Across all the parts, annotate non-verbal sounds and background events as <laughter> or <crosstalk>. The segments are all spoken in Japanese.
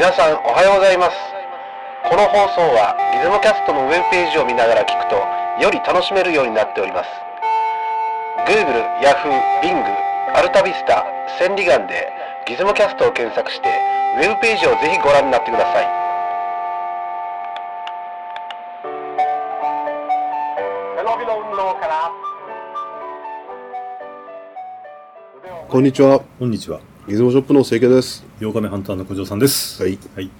皆さんおはようございますこの放送はギズモキャストのウェブページを見ながら聞くとより楽しめるようになっております Google、Yahoo、Bing、アルタビスタ、千里眼でギズモキャストを検索してウェブページをぜひご覧になってくださいこんにちは。こんにちは。ギズモショップの清家です。8日目ハンターの小城さんです。はい。はい。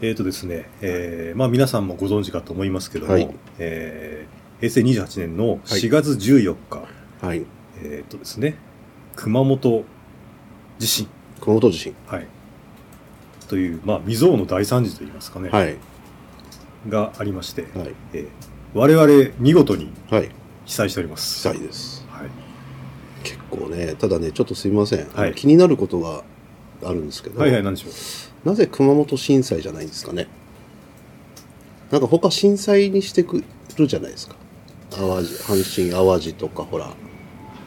えーとですね、えー、まあ皆さんもご存知かと思いますけども、はいえー、平成28年の4月14日、はい。えーとですね、熊本地震、熊本地震。はい。という、まあ未曾有の大惨事といいますかね、はい。がありまして、はい。えー我々見事にはい。被災しております。被災です。はい。結構ね、ただね、ちょっとすいません。はい気になることがあるんですけど、はいはい、なんでしょう。なぜ熊本震災じゃないんですかね？なんか他震災にしてくるじゃないですか。淡路、阪神淡路とか、ほら。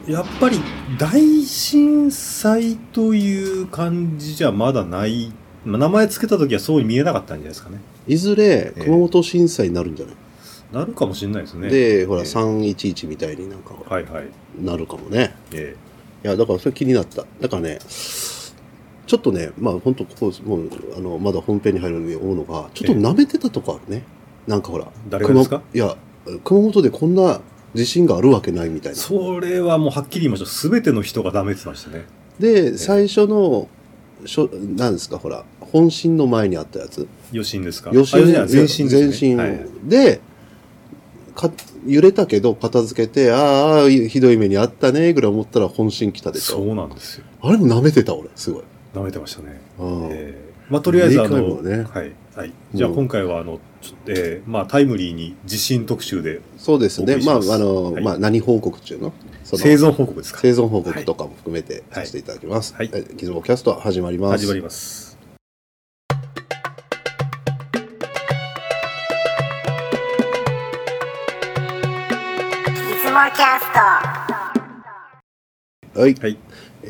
やっぱり大震災という感じじゃまだない、まあ、名前つけた時はそうに見えなかったんじゃないですかね。いずれええ熊本震災になるんじゃない、なるかもしれないですね。で、ほら、ええ311みたいになんかはいはい。なるかもね。えいや、だからそれ気になった。だからね、ちょっとね、まあ本当ここ、もう、あの、まだ本編に入るのに思うのが、ちょっと舐めてたとこあるね。なんかほら。誰がですか？熊いや、熊本でこんな地震があるわけないみたいえな。それはもうはっきり言いましょう。すべての人がダメってましたね。で、最初の、しょなんですか、ほら、本震の前にあったやつ。余震ですか？余震あじゃあ前震でか揺れたけど片付けて、ああ、ひどい目にあったね、ぐらい思ったら本震来たでしそょ。うなんですよ。あれも舐めてた、俺、すごい。舐めてましたね。うんええまあ、とりあえずあの、もねはい。はい。じゃあうん今回はあの、ちょえーまあタイムリーに地震特集でそうですね。まあ、あの、はいまあ、何報告中の生存報告ですか？生存報告とかも含めてはいさせていただきます。はいはい。ギズモキャスト始まります。始まります。いつもキャストはい。はい。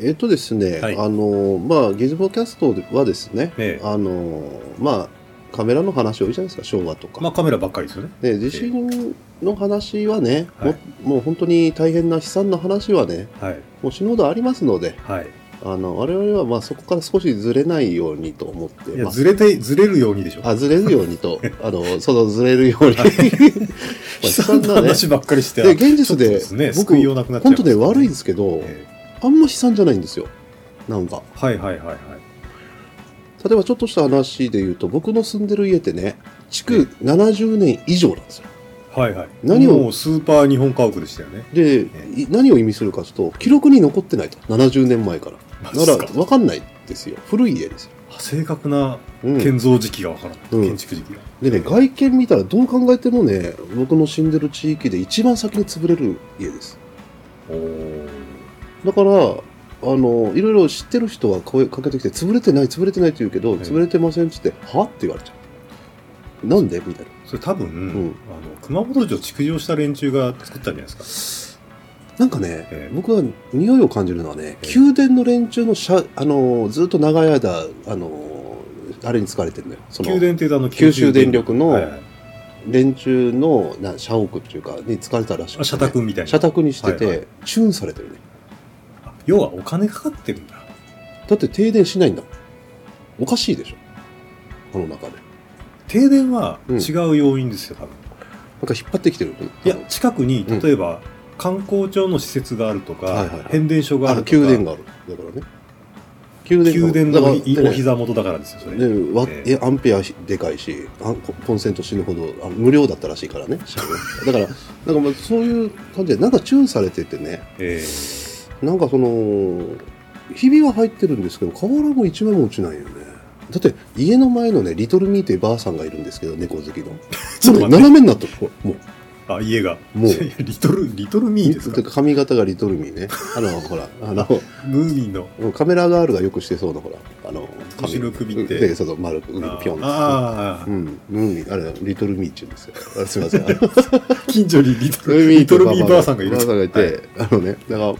えっ、とですね、はいあの、まあ、ギズモキャストはですね、ええあの、まあ、カメラの話多いじゃないですか、昭和とか。まあカメラばっかりですよね。で地震の話はね、はいももう本当に大変な悲惨な話はね、はい。もう死ぬほどありますので、はい。あの我々はまあそこから少しずれないようにと思って、ずれて、ずれるようにでしょ。あずれるようにと、<laughs> あのそのずれるように、<laughs> まあ悲悲惨なね、話ばっかりして、で現実でね、僕本当ね悪いんですけど、えあんま悲惨じゃないんですよ。なんかえはいはいはいはい。例えばちょっとした話で言うと僕の住んでる家ってね築70年以上なんですよ。はいはい。何を？もうスーパー日本家屋でしたよね。で、い何を意味するかというと記録に残ってないと70年前から。マジっすか？ら分かんないですよ古い家ですよ。正確なうん建造時期がわからない。うん建築時期が。でね外見見たらどう考えてもね僕の住んでる地域で一番先に潰れる家です。おーだからあのいろいろ知ってる人は声かけてきて潰れてない潰れてないって言うけど、はい潰れてませんって言っては？って言われちゃう。なんで？みたいな。それ多分、ん。あの、熊本城築城した連中が作ったんじゃないですなんかね、ええ。僕は匂いを感じるのはね、ええ。宮殿の連中のしゃあのずっと長い間あのあれに使われてるのよ。そか。の宮殿っていうとあの、九州電力のはいはい。連中のな社屋っていうかに使われたらしくて、あ社宅みたいな。社宅にしてて、はいはい。チューンされてるね。あ要はお金かかってるんだ。だって停電しないんだもん。おかしいでしょ。この中で。停電はうん。違う要因ですよ、多分。なんか引っ張ってきてるねいや、近くに、うん。例えば、観光庁の施設があるとか、はいはいはい。変電所があるとか、宮殿がある。だからね。宮殿宮殿のおね。膝元だからですよ、それ。でわええ。アンペアでかいしあココンセント死ぬほどあ無料だったらしいからねだからなんかまあそういう感じでなんかチューンされててね。えなんかそのひびは入ってるんですけど瓦も一枚も落ちないよね。だって家の前のねリトルミーというばあさんがいるんですけど猫好きの。<laughs> ちょっと斜めになってるほらもう。あ、家が。もう。<laughs> リトル、リトルミーですか？髪型がリトルミーね。あの <laughs> ほらあのムーミンの。カメラガールがよくしてそうなほらあの後ろ首って。でそうそう丸くピあョンああう、ん、ムーミン、あれ、リトルミーっちゅうんですよ。あすみません。近所にリトルルミーリトルミーばあさんがいる。ばあさんがいて、はい。あのね、だから、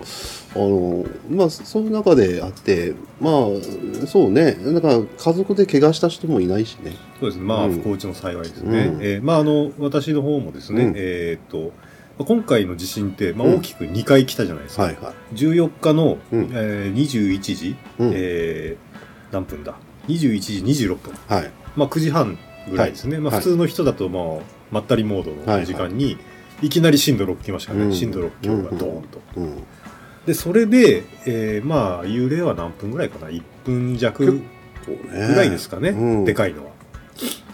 あのまあそういう中であってまあそうねなんか家族で怪我した人もいないしねそうですね。まあ、うん不幸中の幸いですね。うんえーまあ、あの、私の方もですね、うんえーっと、まあ今回の地震って、まあ、うん大きく2回来たじゃないですか。はいはい14日の、うんえー21時、うんえー何分だ ?21 時26分。はいまあ、9時半ぐらいですね。まあ、はい普通の人だと、まあ、まったりモードの時間に、いきなり震度6来ましたね。うん震度6強がドーンと。うんで、それで、えーまあ、揺れは何分ぐらいかな ?1 分弱ぐらいですかね、うんでかいのは。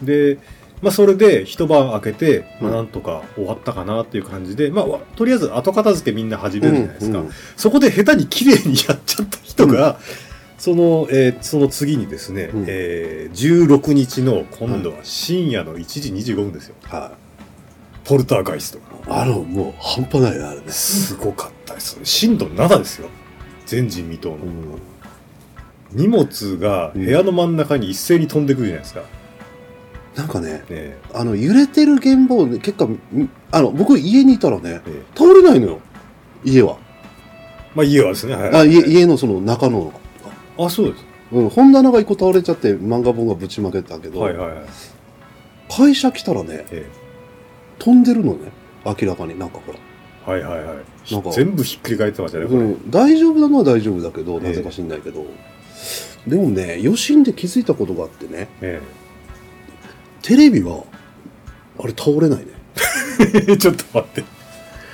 で、まあ、それで一晩明けて、まあ、うんなんとか終わったかなっていう感じで、まあ、わとりあえず後片付けみんな始めるじゃないですか。うんうんそこで下手に綺麗にやっちゃった人が、その、えーその次にですね、うんえー16日の今度は深夜の1時25分ですよ。はポルターガイスト。いあのもう半端ないよあれねすごかったですね。震度7ですよ。前人未到の。うん荷物が部屋の真ん中に一斉に飛んでくるじゃないですか。なんかねねあの揺れてる現場をね結構みあの僕家にいたらねええ倒れないのよ家はまあ家はですね。はいあ家家のその中のあ、そうです。うん、本棚が一個倒れちゃって漫画本がぶちまけたけど、はいはいはい。会社来たらねえ飛んでるのね明らかになんかほら、えはいはいはい。なんか。全部ひっくり返ってましたね、これ。うん、大丈夫なのは大丈夫だけどええ。なぜか知んないけど、でもね余震で気づいたことがあってね。えテレビはあれ倒れないね。え <laughs> ちょっと待って。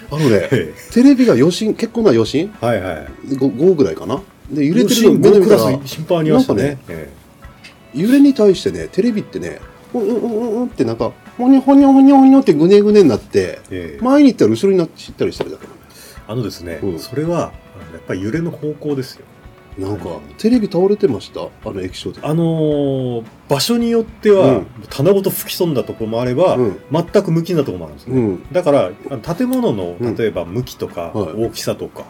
あのねえテレビが余震結構な余震？えはいはい。5, 5ぐらいかな？で揺れてる震5クの目で見たらラス頻繁にありましたね。なんかえ。揺れに対してねテレビってねうんうんうんうんってなんかほにょほにょほにょほにょってぐねぐねになってええ。え前に行ったら後ろになって知ったりしてるだけあのですね、うん。それは、やっぱり揺れの方向ですよ。なんかテレビ倒れてました？あの液晶であのー場所によっては、うん。棚ごと吹き飛んだところもあれば、うん。全く無機なところもあるんですね。うん。だから、建物のうん。例えば向きとか、はい。大きさとか、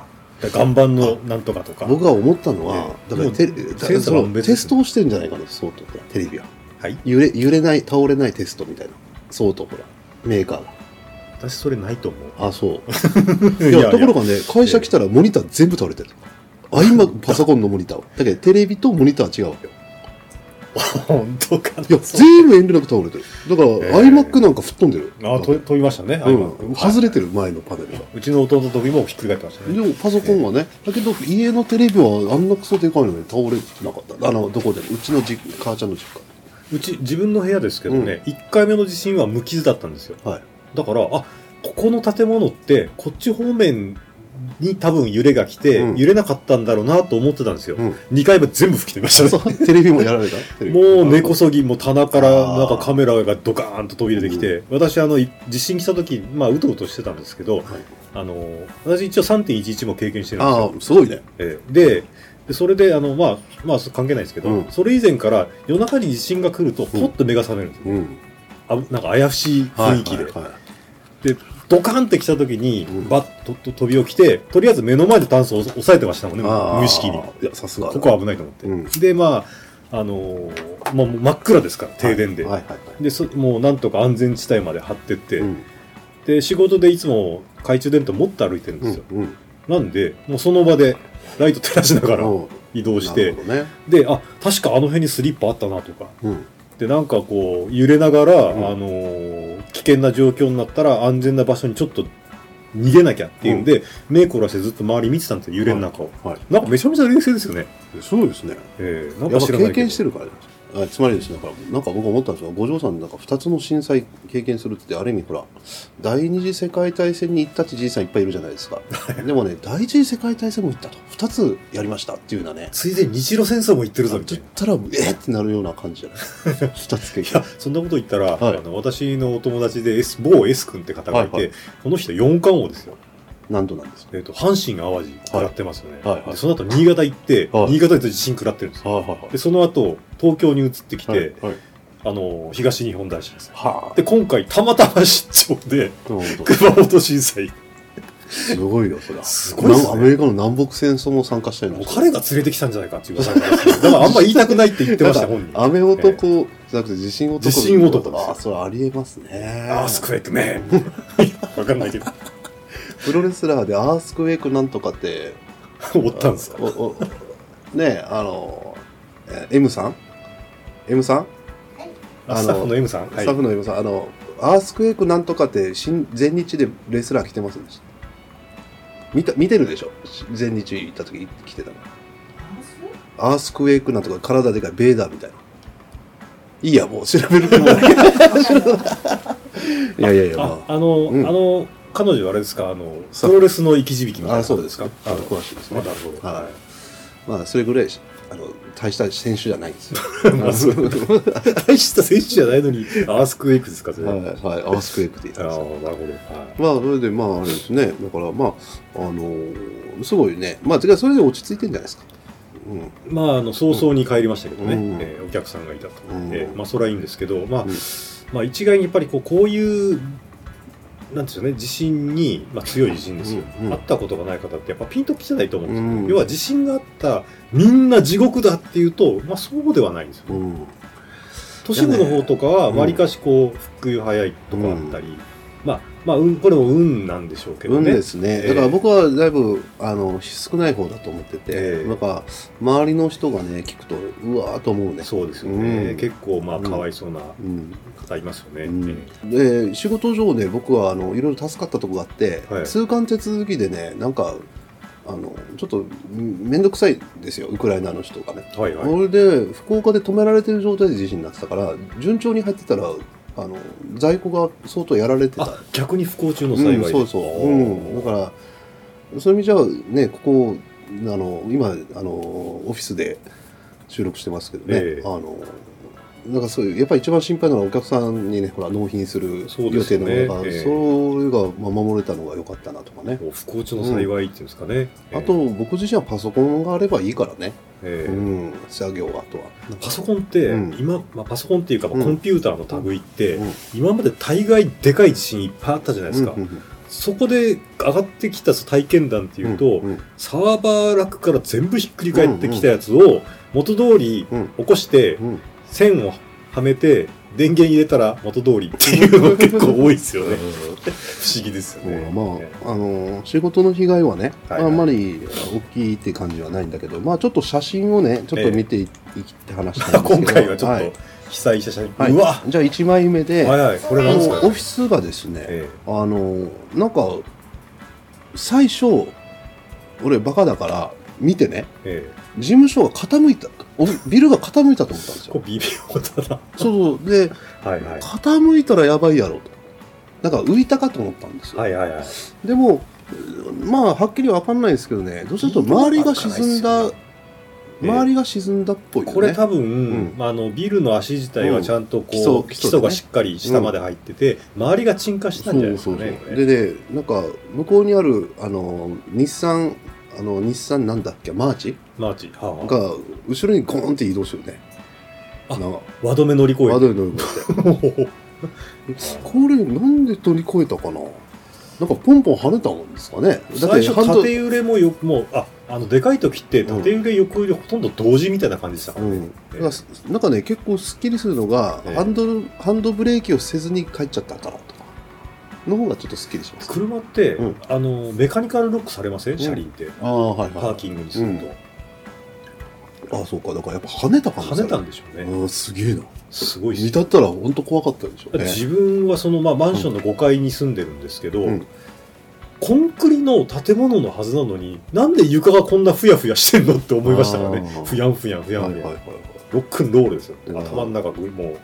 岩盤のなんとかとか、僕が思ったのは、ええ。だからテレもうだセンサーそのテストをしてんじゃないかなそうとテレビは。はい。揺れ揺れない倒れないテストみたいなそうとほらメーカーが。私それないと思う。あそう。<laughs> いやところがね会社来たらモニター全部倒れてる。あ今パソコンのモニター。はだけどテレビとモニターは違うわけよ。<laughs> 本当かな。いや全部遠慮なく倒れてる。だから、ええ iMac なんか吹っ飛んでる。あと飛びましたね、うん、今外れてる前のパネルが。うちの弟の時もひっくり返ってましたね。でもパソコンはね、だけど家のテレビはあんなクソでかいのに倒れてなかった。あの、どこでも、うちの実母ちゃんの実うち、自分の部屋ですけどね、1回目の地震は無傷だったんですよ。家。はい。だから、あ、ここの建物って、こっち方面に多分揺れが来て、うん揺れなかったんだろうなと思ってたんですよ。うん。2回目全部吹き飛びましたそね。う、テレビもやられた？もう根こそぎ、もう棚からなんかカメラがドカーンと飛び出てきて、私あの、い地震来た時、まあ、うとうとしてたんですけど、はいあの、私一応3.11も経験してるんですよ。ああ、すごいね。えーででそれであの、まあ、まあ関係ないですけど、うん。それ以前から夜中に地震が来るとポッと目が覚めるんですよ、うん。あなんか怪しい雰囲気で、はいはいはいでドカンって来た時にうん。バッとと飛び起きてとりあえず目の前でタンスを押さえてましたもんねあー。無意識に。いや、さすがだ。ここは危ないと思って、うん。でまああのーもう真っ暗ですから停電で、はいはいはい。でそもうなんとか安全地帯まで張ってって、うん。で仕事でいつも懐中電灯持って歩いてるんですよ、うん。うん。なんでもうその場でライト照らしながらうん移動して、ね。で、あ、確かあの辺にスリッパあったなとか。うん。で、なんかこう、揺れながら、んあのー危険な状況になったら安全な場所にちょっと逃げなきゃっていうんで、目凝らしてずっと周り見てたんですよ、揺れの中を。はい。なんかめちゃめちゃ冷静ですよね。そうですね。ええなんか。経験してるからですあつまりですね、だからなんか僕思ったんですよ、五条さんなんか2つの震災経験するって、ある意味ほら、第二次世界大戦に行ったってじいさんいっぱいいるじゃないですか。<laughs> でもね、第一次世界大戦も行ったと。2つやりましたっていうようなね。ついでに日露戦争も言ってるぞ、みたいな。って言ったら、えーってなるような感じじゃない2 <laughs> つ経験いや。、そんなこと言ったら、はいあの私のお友達で S、某 S 君って方がいて、はいはいこの人四冠王ですよ。何度なんですか？えっ、と、阪神淡路食らってますよね。はいはいでその後新潟行って、はい新潟で地震食らってるんですよ。はいはいはいで、その後、東京に移ってきて、はいはいあの、東日本大震災。はで、今回、たまたま出張で、熊本震災。すごいよ、それは。すごいねアメリカの南北戦争も参加したりもうもして彼が連れてきたんじゃないかっていう噂なんですけどだからあんま言いたくないって言ってました、<laughs> 本人。雨男じゃなくて地震男地震男ああ、それありえますね。アースクエイクね。<laughs> わかんないけど。プロレスラーでアースクウェイクなんとかって <laughs> おったんですか？ねあのえ M さん？M さん？あスタッフの M さん？スタッフの M さん、あのアースクエイクなんとかって新全日でレスラー来てますでした見た見てるでしょ？全日行った時来てたの。アースクエイクなんとか体でかいベーダーみたいな。いいやもう調べるい。<laughs> いやいやいやまああの、うん。あの彼女はあれですか？あのプロレスの生き字引みたいな。ああそうですか。ああ詳しいですね。あなるほど。はい。まあそれぐらいあの大した選手じゃないんですよ。<laughs> <laughs> 大した選手じゃないのにアースクエイクですかそれ、はい、はい、アースクエイクって言ってああなるほど、はい。まあそれでまああれですね。だからまああのーすごいね。まあそれで落ち着いてんじゃないですか。うん。まあ、あの早々に帰りましたけどね、うん。えーお客さんがいたと、うん。えーまあ、それはいいんですけど、まあうん。まあ、一概にやっぱりこうこういうなんですよね地震に、まあ、強い地震ですよ、うんうん。会ったことがない方ってやっぱピンときてないと思うんですよ、うん。要は地震があったみんな地獄だっていうと、まあ、そうではないんですよ。うん。都市部の方とかはうん。わりかしこう復旧早いとかあったり、まあまあ、うん、これも運なんでしょうけどね。運ですね、ええ。だから僕はだいぶあの少ない方だと思ってて、ええ。なんか周りの人がね聞くとうわーと思うね。そうですよね、うん。結構まあうんかわいそうなうん。方いますよね、で仕事上で僕はあのいろいろ助かったとこがあって、はい。通関手続きでねなんかあのちょっとん面倒くさいんですよウクライナの人がね。はいはい。それで福岡で止められてる状態で地震になってたから順調に入ってたらあの在庫が相当やられてた。あ逆に不幸中の幸いで、うん、そうそう、うん、だからそういう意味じゃねここあの今あのオフィスで収録してますけどね、ええ。あのなんかそういうやっぱり一番心配なのはお客さんにねほら納品するそう予定のものが、ええ。それがまあ守れたのが良かったなとかね、不幸中の幸いっていうんですかね、あと僕自身はパソコンがあればいいからね、ええうん、作業はあとは。パソコンって、うん。今、まあ、パソコンっていうか、まあうん。コンピューターの類って、うん。今まで大概でかい地震いっぱいあったじゃないですか、そこで上がってきた体験談っていうと、サーバーラックから全部ひっくり返ってきたやつを元通りうん。起こして、うん。線をはめて電源入れたら元通りっていうのが結構多いですよね。不思議ですよね。まあ、あの仕事の被害はね、はいはい。あんまり大きいって感じはないんだけど、まあちょっと写真をね、ちょっと見てい,、って話したいんですけど、今回はちょっはい。と被災者写真、はい。うわ。じゃあ1枚目で、はいはい。これあなんですか？のオフィスがですね、え。あのなんか最初俺バカだから見てね。ええ。事務所が傾いた。お <laughs> ビルが傾いたと思ったんですよ。微妙だな。そうそう。ではいはい。傾いたらやばいやろと。なんか浮いたかと思ったんですよ、はいはいはい。でもまあはっきりわかんないですけどね。どうすると周りが沈んだ、ええ。周りが沈んだっぽいよね。これ多分、ん。まあ、あのビルの足自体はちゃんとこう、基礎基基礎がしっかり下まで入ってて、周りが沈下したんじゃないですかね。でねなんか向こうにあるあの日産あの日産なんだっけ？マーチ？マーチ、はあ。はあが後ろにゴーンって移動してるね。あなんか輪止め乗り越えて。窓に乗り越えて。これなんで乗り越えたかな？なんかポンポン跳ねたんですかね？だ最初縦揺れもよくもうああのでかい時って縦揺れ横揺れほとんど同時みたいな感じでしたからね、うん、だからなんかね結構すっきりするのが、ええ。ハンドルハンドブレーキをせずに帰っちゃったからと。かの方がちょっとすっきりします車って、うん。あのメカニカルロックされません？車輪って、ああはいパーキングにすると、ああそうか。だからやっぱ跳ねた感じ跳ねたんでしょうね、うんすげえな。すごい見たったら本当怖かったでしょうね。自分はその、まあ、マンションの5階に住んでるんですけど、うん。コンクリの建物のはずなのになんで床がこんなふやふやしてんのって思いましたからね。ふやんふやんふやんふやん、はいはいはいはい。ロックンロールですよ。うん頭の中もう。うん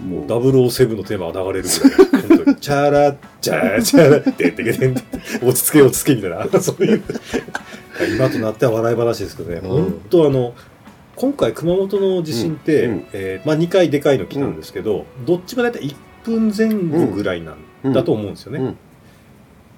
もう。007のテーマが流れるぐらい本当に。チャラチャラチャラってってけてん落ち着け落ち着けみたいなそういう今となっては笑い話ですけどね、うん本当あの今回熊本の地震って、えーまあ、2回でかいの来たんですけど、どっちも大体1分前後ぐらいなんうんだと思うんですよね、うん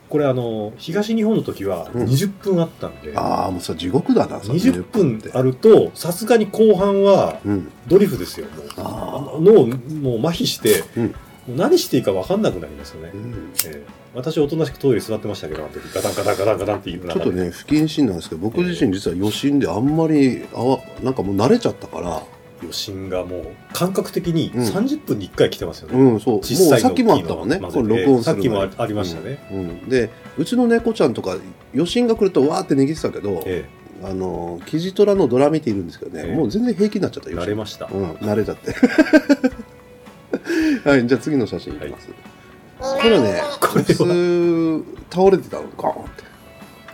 これあの東日本の時はうん。20分あったんで、ああもうさ地獄だな20分あるとさすがに後半はうん。ドリフですよもう。ああ脳もう麻痺して、うん。もう何していいか分かんなくなりますよね、うん。ええ。私おとなしくトイレ座ってましたけどあの時ガタンガタンガタンガタンって言うちょっとね不謹慎なんですけど僕自身実は余震であんまりあわなんかもう慣れちゃったから余震がもう感覚的にうん。30分に1回来てますよね、うん、そう。もう実際のさっきもあったもんね。これ録音さっきも前あありましたね、うん。うん。で、うちの猫ちゃんとか、余震が来るとわーって値切ってたけど、えあの、キジトラのドラ見ているんですけどね、ええ。もう全然平気になっちゃった。慣れました、うん、慣れちゃって。<laughs> はい、じゃあ次の写真いきます。これね、これ倒れてたの、ガーンって。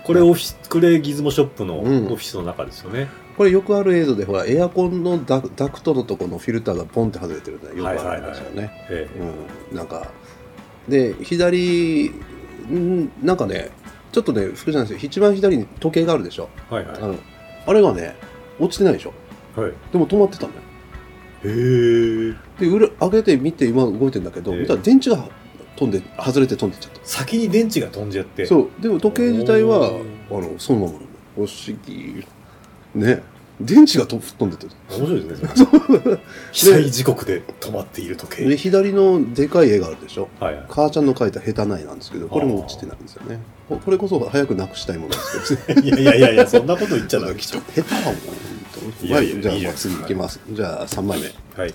これオフィスクレギズモショップのオフうんィスの中ですよね、これよくある映像で、ほら、エアコンのダダクトのとこのフィルターがポンって外れてるね。よくあるんですよね。えうん、なんかで左んなんかねちょっとね福じゃないですよ。一番左に時計があるでしょ？えはいはあのあれがね落ちてないでしょ？いはい。でも止まってたのよ。へえ。で裏上げて見て今動いてんだけど、ええ。見たら電池が飛んで外れて飛んでっちゃっ先に電池が飛んじゃって。たそう。でも時計自体はあおのそのまま不思議ね。電池がと飛んでて面白いですね <laughs> 被災時刻で止まっている時計。で左のでかい絵があるでしょ。はいはい。母ちゃんの描いた下手ないなんですけどこれも落ちてないんですよね。ここれこそ早くなくしたいものですけどね。<laughs> いやいやいやいやそんなこと言っちゃダメ <laughs> 下手だもん。いやいやはいじゃあまあ次いきます。じゃあ3枚目。はい。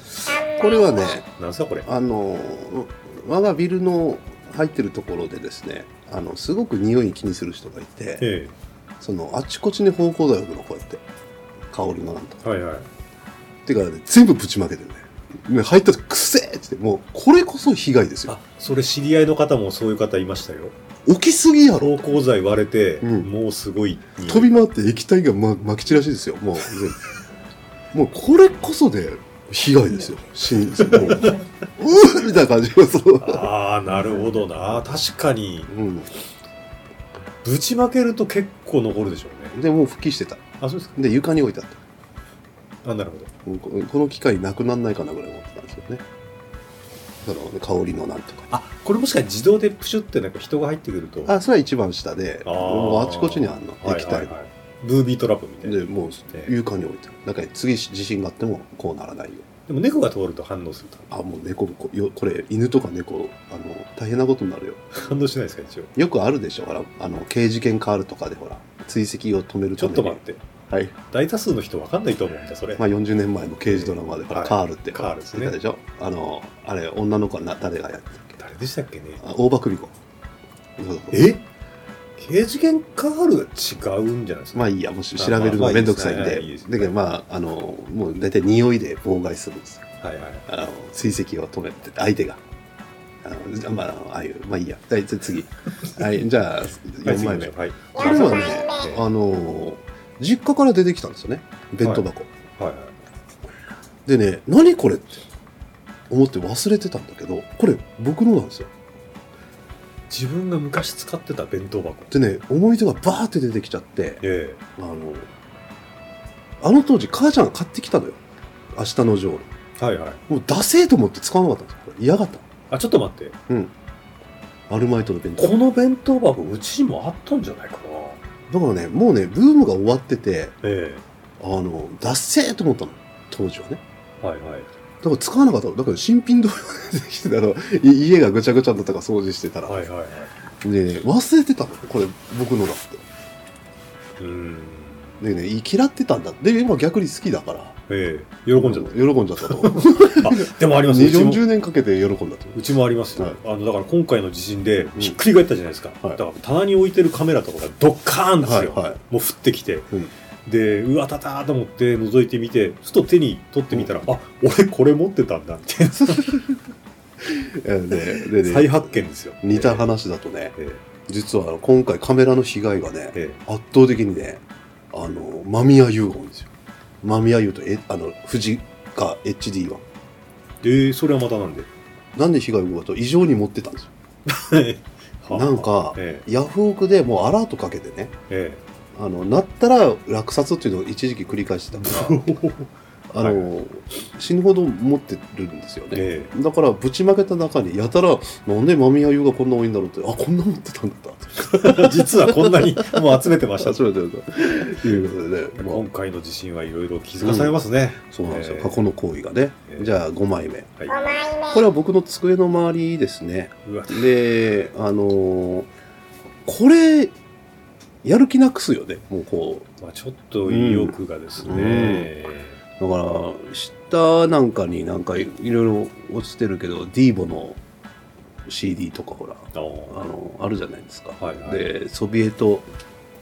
これはねなんすかこれ？あの我がビルの入ってるところでですねあのすごく匂い気にする人がいてえそのあちこちに芳香剤を置くのこうやって香りのなんとえはいはい。てからね全部ぶちまけてるね。ね入った時くせえってもうこれこそ被害ですよ。あそれ知り合いの方もそういう方いましたよ。起きすぎやろ。芳香剤割れて、うん。もうすごい匂い飛び回って液体がままき散らしいですよ。もう全部。<laughs> もうこれこそで被害ですよ。死んもう。<laughs> うーみたいな感じがそうああなるほどな。確かに。うんぶちまけると結構残るでしょうね。でもう復帰してた。あそうですか。で床に置いてあった。あなるほど。うんここの機械なくなんないかなぐらい思ってたんですよね。だからね香りのなんとか。あこれもしかして自動でプシュってなんか人が入ってくると。あそれは一番下であー。もうあちこちにあるの液体はいはい。はいブービートラップみたいな。でもうええ。床に置いてる。だから次地震があってもこうならないよでも猫が通ると反応すると。あもう猫こよこれ犬とか猫あの大変なことになるよ。反応しないですか一応。よくあるでしょほらあの刑事件カールとかでほら追跡を止めるちょっと待って。はい、大多数の人わかんないと思うんだそれ、まあ、40年前の刑事ドラマでほら、はい。カールって。カールですね。でしょ。あのあれ女の子はな誰がやってたっけ？誰でしたっけね？あ大場久美子。え？刑事件カールが違うんじゃないですか？まあいいやもしまあ調べるのがめんどくさいんで。だけどまああのもう大体匂いで妨害するんです。よはいはい。あの追跡を止めて相手が。あのまあああいうまあいいや。じゃあ次。<laughs> はいじゃあ4枚目。はい。これはねええあの実家から出てきたんですよね。弁当箱、はいはい。でね何これって思って忘れてたんだけどこれ僕のなんですよ自分が昔使ってた弁当箱。でね思い出がバーって出てきちゃってえあのあの当時母ちゃんが買ってきたのよ。明日のジョーえはいはい。もうダセーと思って使わなかったんですよ。これ嫌がった。あちょっと待って。うん。アルマイトの弁当。この弁当箱うちにもあったんじゃないかな。だからねもうねブームが終わっててえあのダッセーと思ったの。当時はね。えはいはいだから使わなかった。のだから新品同様出てきてたのい家がぐちゃぐちゃになったから掃除してたら、はいはいはい。でね忘れてたのこれ僕のだってうん。でね嫌ってたんだ。で今逆に好きだから。ええ。喜んじゃった。喜んじゃったと <laughs> あでもあります。うちも。40年かけて喜んだと。うちもありますよ、はい。あのだから今回の地震でん。ひっくり返ったじゃないですか、はい。だから棚に置いてるカメラとかがドッカーンですよ、はいはい。もう降ってきて、うんでうわたたーと思って覗いてみてふと手に取ってみたら、あ俺これ持ってたんだみたいな。<laughs> えーでで再で発見ですよ。似た話だとねえ実は今回カメラの被害がねええ圧倒的にねあの間宮優が多いんですよ。間宮優とえあの富士か HD はえええそれはまたなんで？なんで被害が多いかと異常に持ってたんですよなんかえヤフオクでもうアラートかけてねええあのなったら落札っていうのを一時期繰り返してたから <laughs> あの、死ぬほど持ってるんですよね、えだからぶちまけた中にやたらなんで間宮優がこんな多いんだろうってあこんな持ってたんだったえ <laughs> 実はこんなにもう集めてました。あ <laughs> そうだそうだということでね、まあ。今回の地震はいろいろ気づかされますね、そうなんですよ、ええ。過去の行為がね、ええ。じゃあ5枚目はい。5枚目これは僕の机の周りですね。うわ。であのーこれやる気なくすよね。もうこまあ、ちょっと意欲がですね、うだから下なんかになんかいいろいろ落ちてるけどディーボの CD とかほらああのあるじゃないですか、はいはい。でソビエト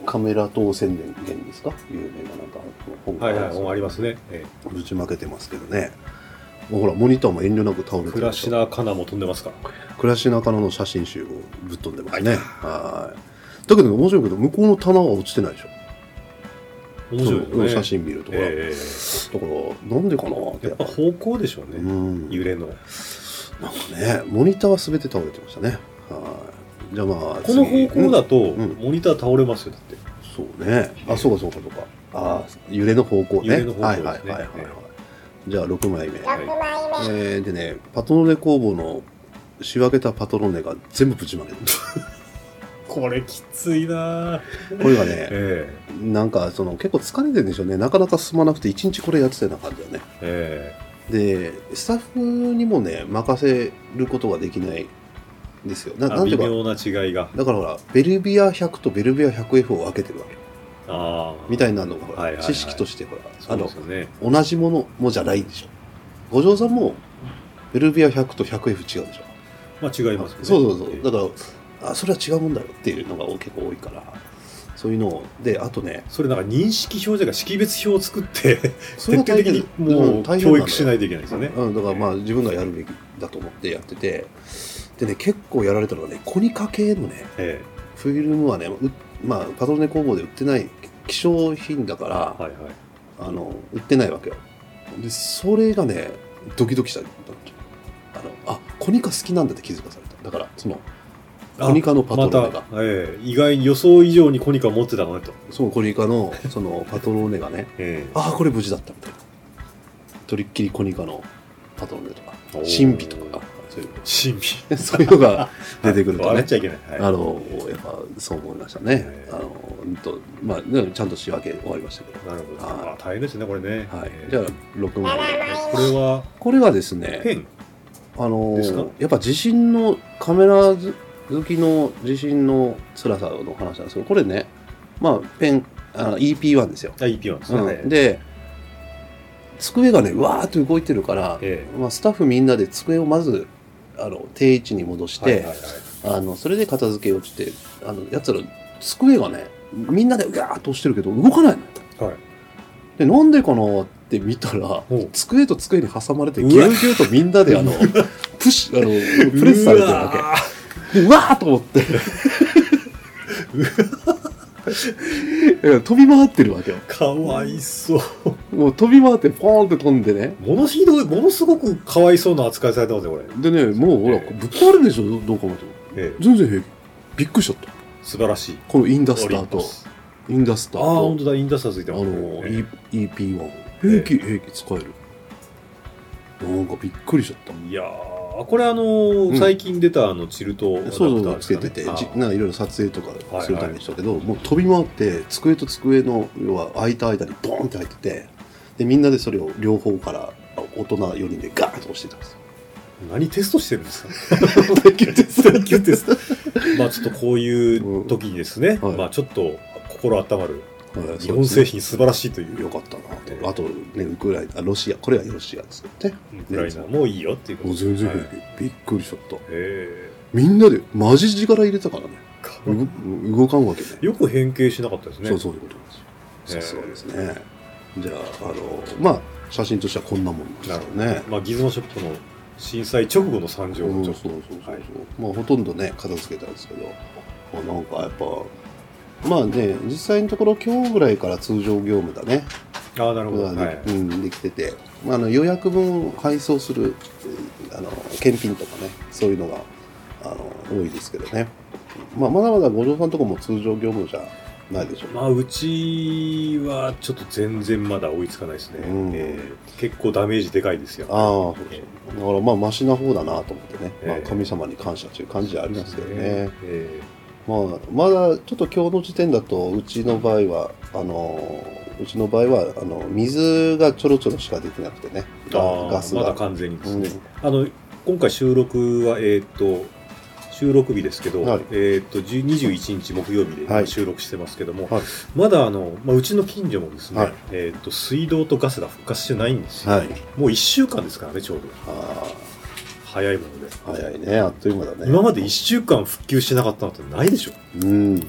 カメラ等宣伝ですか？有名ななんか本はいはい、ありますね。えぶちまけてますけどね。もうほらモニターも遠慮なく倒れえ、てクラシナカナも飛んでますか。クラシナカナの写真集をぶっ飛んでますね。はいだけど面白いけど向こうの棚は落ちてないでしょ。面白いですね。その写真見るとほら、えだからなんでかなってえやっぱ方向でしょうね。うん。揺れの。なんかねモニターは全て倒れてましたね。はい。じゃあまあこの方向だと、うん。モニター倒れますよ、だって。そうね。あそうかそうかそうか。あ揺れの方向ね。揺れの方向はいですね。はいはいはい、はいじゃあ6枚目、6枚目。えーでねパトロネ工房の仕分けたパトロネが全部ぶちまけてるこれきついな。ぁこれがねえなんかその結構疲れてるんでしょうね。なかなか進まなくて一日これやってたような感じだね。ええ。でスタッフにもね任せることができないんですよ。ななんていうか。微妙な違いが。だからほらベルビア100とベルビア 100F を分けてるわけ。ああ。みたいなのがはいはいはい。知識としてほらそうですよね。あの同じものもじゃないでしょ。五条さんもベルビア100と 100F 違うでしょ。まあ違いますよね。そうそうそう。ええ。だからあそれは違うもんだよっていうのが結構多いから。そういうのを。であとねそれなんか認識表示が識別表を作って、<laughs> それ徹底的にもう教育しないといけないですよね。うん、だからまあ自分がやるべきだと思ってやってて。でね結構やられたのがねコニカ系のねえフィルムはねうまあパトロネ工房で売ってない希少品だから、えはいはい。あの売ってないわけよ。でそれがねドキドキしたあのあコニカ好きなんだって気づかされた。だからそのコニカのパトロネが、また、ええ意外に予想以上にコニカを持ってたのねと。そのコニカのそのパトロネがねえああこれ無事だったみたいなとりっきりコニカのパトロネとか神秘とかそういうえ神秘。<laughs> そういうのが <laughs> 出てくるとね笑っちゃいけない。はいあのやっぱそう思いましたねえ。あのうんとまあねちゃんと仕分け終わりましたけど。なるほど。は大変ですね、これね。はいえ。えじゃあ6枚これは、これはですね。あのやっぱ地震のカメラ好きの地震の辛さの話なんですけど、これね、まあペンあの EP1 ですよ。あ、EP1 ですね。はいうん、で机がねうわーっと動いてるから、えまあ、スタッフみんなで机をまずあの定位置に戻して、はいはいはい。あのそれで片付けをしてあのやつら机がねみんなでうわーっと押してるけど動かないの。よはい。でなんでかなって見たら机と机に挟まれてぎゅうぎゅうとみんなであの <laughs> プッシュあのプレスされてるわけ。でうわーっと思って。<laughs> 飛び回ってるわけよ。かわいそう。もう飛び回ってポーンって飛んでね。ものひどい、ものすごくかわいそうな扱いされてますよ、これ。でねもうほらええ。ぶっ壊れるでしょ？どうかも。とええ。全然平気びっくりしちゃった。素晴らしい。このインダスターと。インダスタああ、本ーと当だ、インダスターついてあます。ね。の、え E- EP1 平気平気使える。なんかびっくりしちゃった。えいやー、これあの最近出たあのチルトアダプタそうつけてて、あじなんかいろいろ撮影とかするためにしたけど、はいもう飛び回って机と机の要は空いた間にボーンって入っててでみんなでそれを両方から大人4人でガーッと押してたんですよ。何テストしてるんですか <laughs> <laughs> 耐久テスト。耐久テストまあちょっとこういう時にですね、はい。まあちょっと心温まるはい日本製品素晴らしいというよかったなええとあとねウクライナあロシアこれはロシアですよね。ウクライナもういいよっていうこと全然平はい。気、びっくりしちゃった。へみんなでマジ力入れたからね。動かんわけねよく変形しなかったですね。そうそういうことですよ。さすがですね。じゃああのまあ写真としてはこんなもんですよね。まあギズモショップの震災直後の惨状そうそうそうそう、はい。まあほとんどね片付けたんですけど、まあ、なんかやっぱまあね実際のところ今日ぐらいから通常業務だね。ああなるほど、はい。うん、できてて、まあ、あの予約分配送するうんあの検品とかねそういうのがあの多いですけどね、まあ、まだまだ五条さんのとこも通常業務じゃないでしょうね、まあうちはちょっと全然まだ追いつかないですね、うん。えー結構ダメージでかいですよ。ああそうえそう。だからまあマシな方だなと思ってね、まあえ、え神様に感謝という感じはありますけどね、えまあ、まだちょっと今日の時点だとうちの場合はあのうちの場合はあの水がちょろちょろしか出てなくてね。ーあーガスが、まだ完全にですね、うん。あの今回収録はえっ、と収録日ですけど、はい。えーっと10 21日木曜日ではい。収録してますけども、はい。まだあの、まあ、うちの近所もですね、はい。えーっと水道とガスが復活してないんですよ、はい。もう1週間ですからねちょうど。あ早いもので。あ早いねあっという間だね。今まで1週間復旧してなかったのってないでしょ。うん。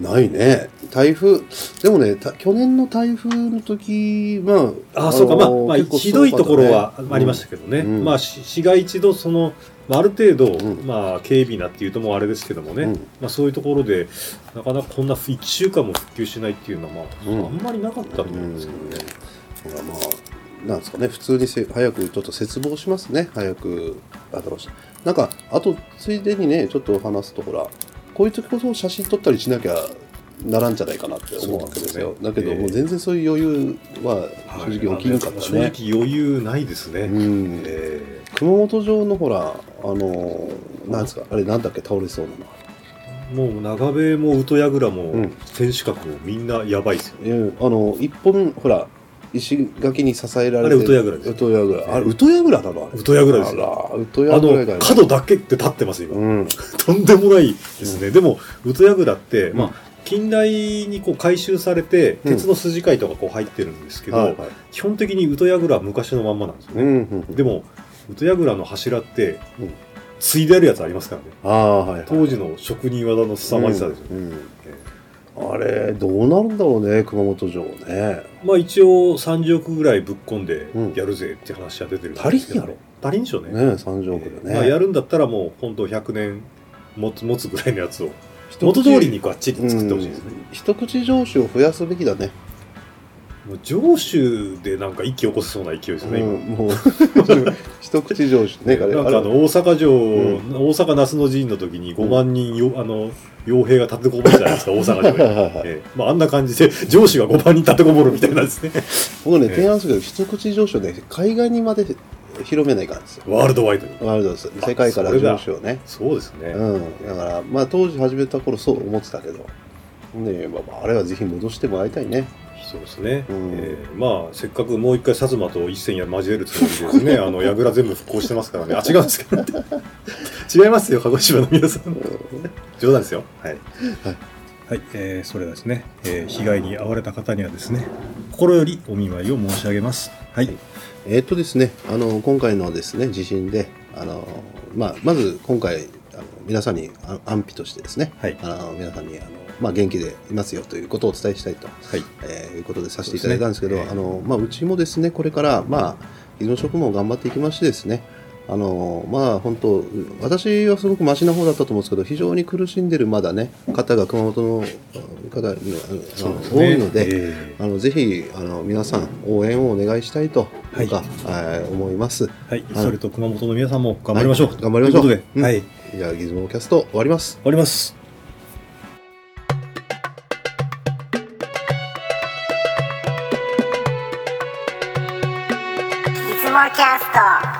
ないね。台風でもねた去年の台風の時まああそうか、まあ、まあ、ひどいところはありましたけどね、うん。まあ、し市が一度その、まあ、ある程度、うん。まあ、軽微なっていうともうあれですけどもね、うん。まあ、そういうところで、なかなかこんな1週間も復旧しないっていうのは、まあ、うん。あんまりなかったと思うんですけどね。だからまあなんですかね。普通にせ早くちょっと切望しますね。早くあのなんかあとついでにねちょっと話すとほらこういう時こそ写真撮ったりしなきゃならんじゃないかなって思うわけですよ。ね。だけど、ええ。もう全然そういう余裕は正直起きんかった正ね、直余裕ないですね。うん。え熊本城のほらあのなんですかあれなんだっけ倒れそうなの。ーもう長部も宇都櫓も、うん。天守閣もみんなやばいですよ。いやあの一本ほら石垣に支えられてあれ宇都櫓です宇都櫓あれ宇都櫓なのあですよ。ああの角だけって立ってます今。うん。とんでもないですね。でも宇都櫓って、うん。まあ近代にこう改修されてうん。鉄の筋交いとかこう入ってるんですけど、はいはい。基本的に宇都櫓は昔のまんまなんですよね。うんうんうん。でも宇都櫓の柱って継いであるやつありますからね。はいはい。当時の職人技の凄まじさですよね。うんうんあれどうなるんだろうね熊本城ね。まあ一応30億ぐらいぶっ込んでうん。やるぜって話は出てるん足りんやろ足りんでしょうね。ね三条区でね、まあやるんだったらもう本当100年持つ持つぐらいのやつを。元通りにこうあっちり作ってほしいですね。うん。一口上司を増やすべきだねもう上州でなんか一気起こせそうな勢いですね、今うんもう <laughs> 一口上司ね <laughs> あれなんかあの大阪城、う大阪那須の陣の時に5万人よ、あの傭兵が立てこもるじゃないですか <laughs> 大阪城に、ええ。まあ、あんな感じで上司が5万人立てこもるみたいなんですね。僕ねええ提案するけど一口上司をね海外にまで広めないからですよ。ワールドワイドに。ワールドです。世界から上司をね。そうですね、うん。だからまあ当時始めた頃そう思ってたけど。ねまあ、あれはぜひ戻してもらいたいねそうですね、うん。ええまあせっかくもう一回薩摩と一戦や交えるつもりでですね <laughs> あの櫓全部復興してますからね。あ違うんですけど。<laughs> 違いますよ鹿児島の皆さん。冗談ですよ。はい。はい、えーそれではですね、えー被害に遭われた方にはですね心よりお見舞いを申し上げます。はい。えーっとですね、あの今回のですね地震で、あのまあ、まず今回あの皆さんにあ安否としてですね、はい。あの皆さんにあの、まあ、元気でいますよということをお伝えしたいと、はい。えーいうことでさせていただいたんですけどそうね。あの、まあ、うちもですねこれから、まあ、技能職も頑張っていきましてですねあのまあ本当私はすごくマシな方だったと思うんですけど非常に苦しんでるまだね方が熊本の方があの多いので、えあのぜひあの皆さん応援をお願いしたいとはい。か、えー思います。ーはい、はいそれと熊本の皆さんも頑張りましょう、はい頑張りましょう。ということで、うん。はい。じゃあギズモキャスト終わります。終わりますャスト。